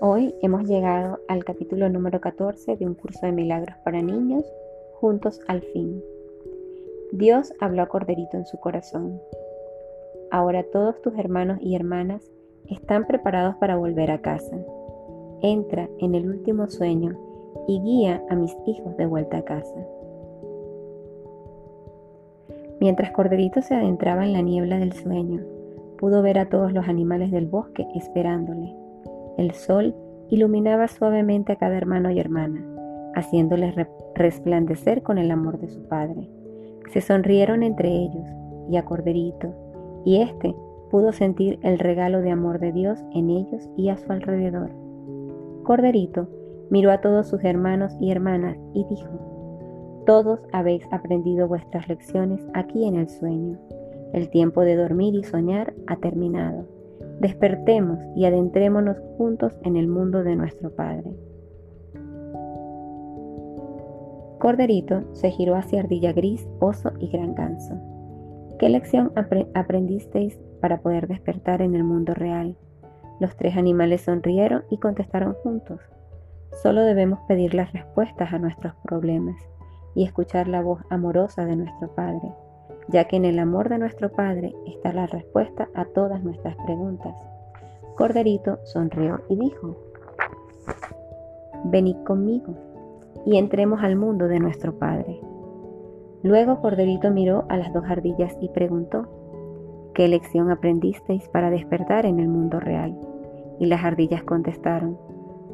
Hoy hemos llegado al capítulo número 14 de un curso de milagros para niños, juntos al fin. Dios habló a Corderito en su corazón. Ahora todos tus hermanos y hermanas están preparados para volver a casa. Entra en el último sueño y guía a mis hijos de vuelta a casa. Mientras Corderito se adentraba en la niebla del sueño, pudo ver a todos los animales del bosque esperándole el sol iluminaba suavemente a cada hermano y hermana, haciéndoles resplandecer con el amor de su Padre. Se sonrieron entre ellos y a Corderito, y éste pudo sentir el regalo de amor de Dios en ellos y a su alrededor. Corderito miró a todos sus hermanos y hermanas y dijo, Todos habéis aprendido vuestras lecciones aquí en el sueño. El tiempo de dormir y soñar ha terminado. Despertemos y adentrémonos juntos en el mundo de nuestro Padre. Corderito se giró hacia Ardilla Gris, Oso y Gran Ganso. ¿Qué lección aprendisteis para poder despertar en el mundo real? Los tres animales sonrieron y contestaron juntos. Solo debemos pedir las respuestas a nuestros problemas y escuchar la voz amorosa de nuestro Padre ya que en el amor de nuestro Padre está la respuesta a todas nuestras preguntas. Corderito sonrió y dijo, Venid conmigo y entremos al mundo de nuestro Padre. Luego Corderito miró a las dos ardillas y preguntó, ¿qué lección aprendisteis para despertar en el mundo real? Y las ardillas contestaron,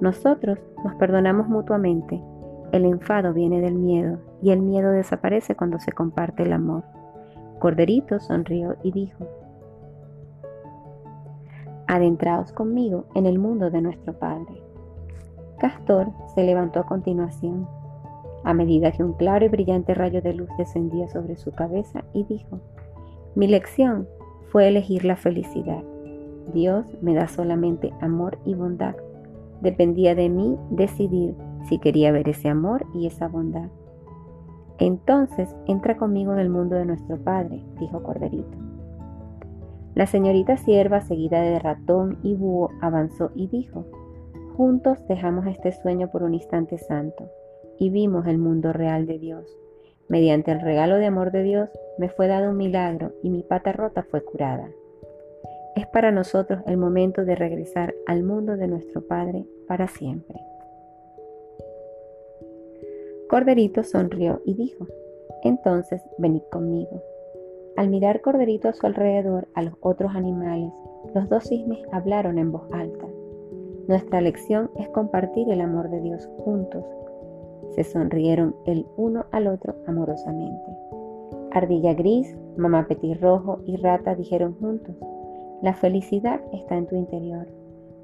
nosotros nos perdonamos mutuamente. El enfado viene del miedo y el miedo desaparece cuando se comparte el amor. Corderito sonrió y dijo, Adentraos conmigo en el mundo de nuestro Padre. Castor se levantó a continuación, a medida que un claro y brillante rayo de luz descendía sobre su cabeza y dijo, Mi lección fue elegir la felicidad. Dios me da solamente amor y bondad. Dependía de mí decidir si quería ver ese amor y esa bondad. Entonces entra conmigo en el mundo de nuestro Padre, dijo Corderito. La señorita sierva, seguida de ratón y búho, avanzó y dijo, Juntos dejamos este sueño por un instante santo y vimos el mundo real de Dios. Mediante el regalo de amor de Dios me fue dado un milagro y mi pata rota fue curada. Es para nosotros el momento de regresar al mundo de nuestro Padre para siempre. Corderito sonrió y dijo, entonces venid conmigo. Al mirar Corderito a su alrededor a los otros animales, los dos cisnes hablaron en voz alta. Nuestra lección es compartir el amor de Dios juntos. Se sonrieron el uno al otro amorosamente. Ardilla gris, mamá petirrojo y rata dijeron juntos, la felicidad está en tu interior.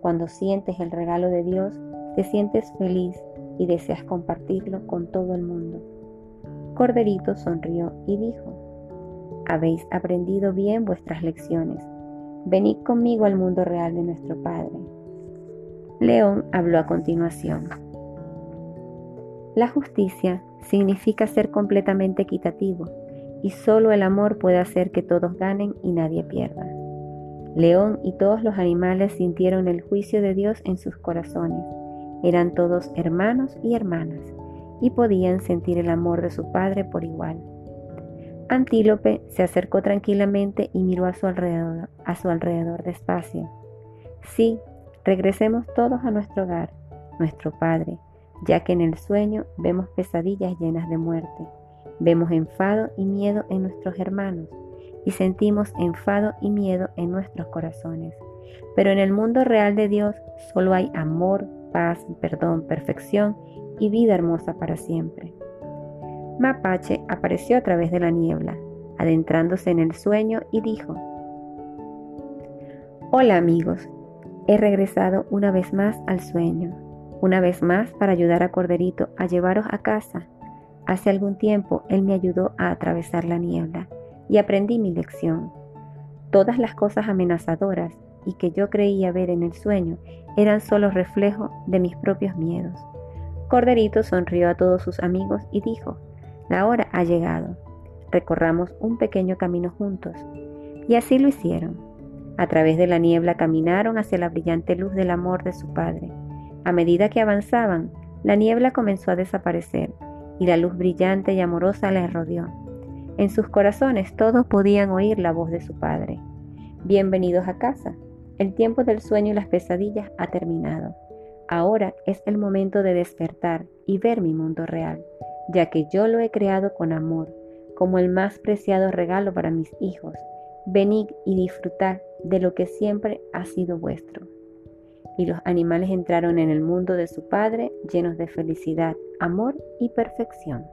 Cuando sientes el regalo de Dios, te sientes feliz y deseas compartirlo con todo el mundo. Corderito sonrió y dijo, Habéis aprendido bien vuestras lecciones. Venid conmigo al mundo real de nuestro Padre. León habló a continuación. La justicia significa ser completamente equitativo y solo el amor puede hacer que todos ganen y nadie pierda. León y todos los animales sintieron el juicio de Dios en sus corazones eran todos hermanos y hermanas y podían sentir el amor de su padre por igual. Antílope se acercó tranquilamente y miró a su alrededor, a su alrededor despacio. Sí, regresemos todos a nuestro hogar, nuestro Padre, ya que en el sueño vemos pesadillas llenas de muerte, vemos enfado y miedo en nuestros hermanos y sentimos enfado y miedo en nuestros corazones. Pero en el mundo real de Dios solo hay amor, paz, perdón, perfección y vida hermosa para siempre. Mapache apareció a través de la niebla, adentrándose en el sueño y dijo, Hola amigos, he regresado una vez más al sueño, una vez más para ayudar a Corderito a llevaros a casa. Hace algún tiempo él me ayudó a atravesar la niebla y aprendí mi lección. Todas las cosas amenazadoras y que yo creía ver en el sueño eran solo reflejo de mis propios miedos. Corderito sonrió a todos sus amigos y dijo, la hora ha llegado, recorramos un pequeño camino juntos. Y así lo hicieron. A través de la niebla caminaron hacia la brillante luz del amor de su padre. A medida que avanzaban, la niebla comenzó a desaparecer y la luz brillante y amorosa les rodeó. En sus corazones todos podían oír la voz de su padre. Bienvenidos a casa. El tiempo del sueño y las pesadillas ha terminado. Ahora es el momento de despertar y ver mi mundo real, ya que yo lo he creado con amor, como el más preciado regalo para mis hijos. Venid y disfrutad de lo que siempre ha sido vuestro. Y los animales entraron en el mundo de su Padre llenos de felicidad, amor y perfección.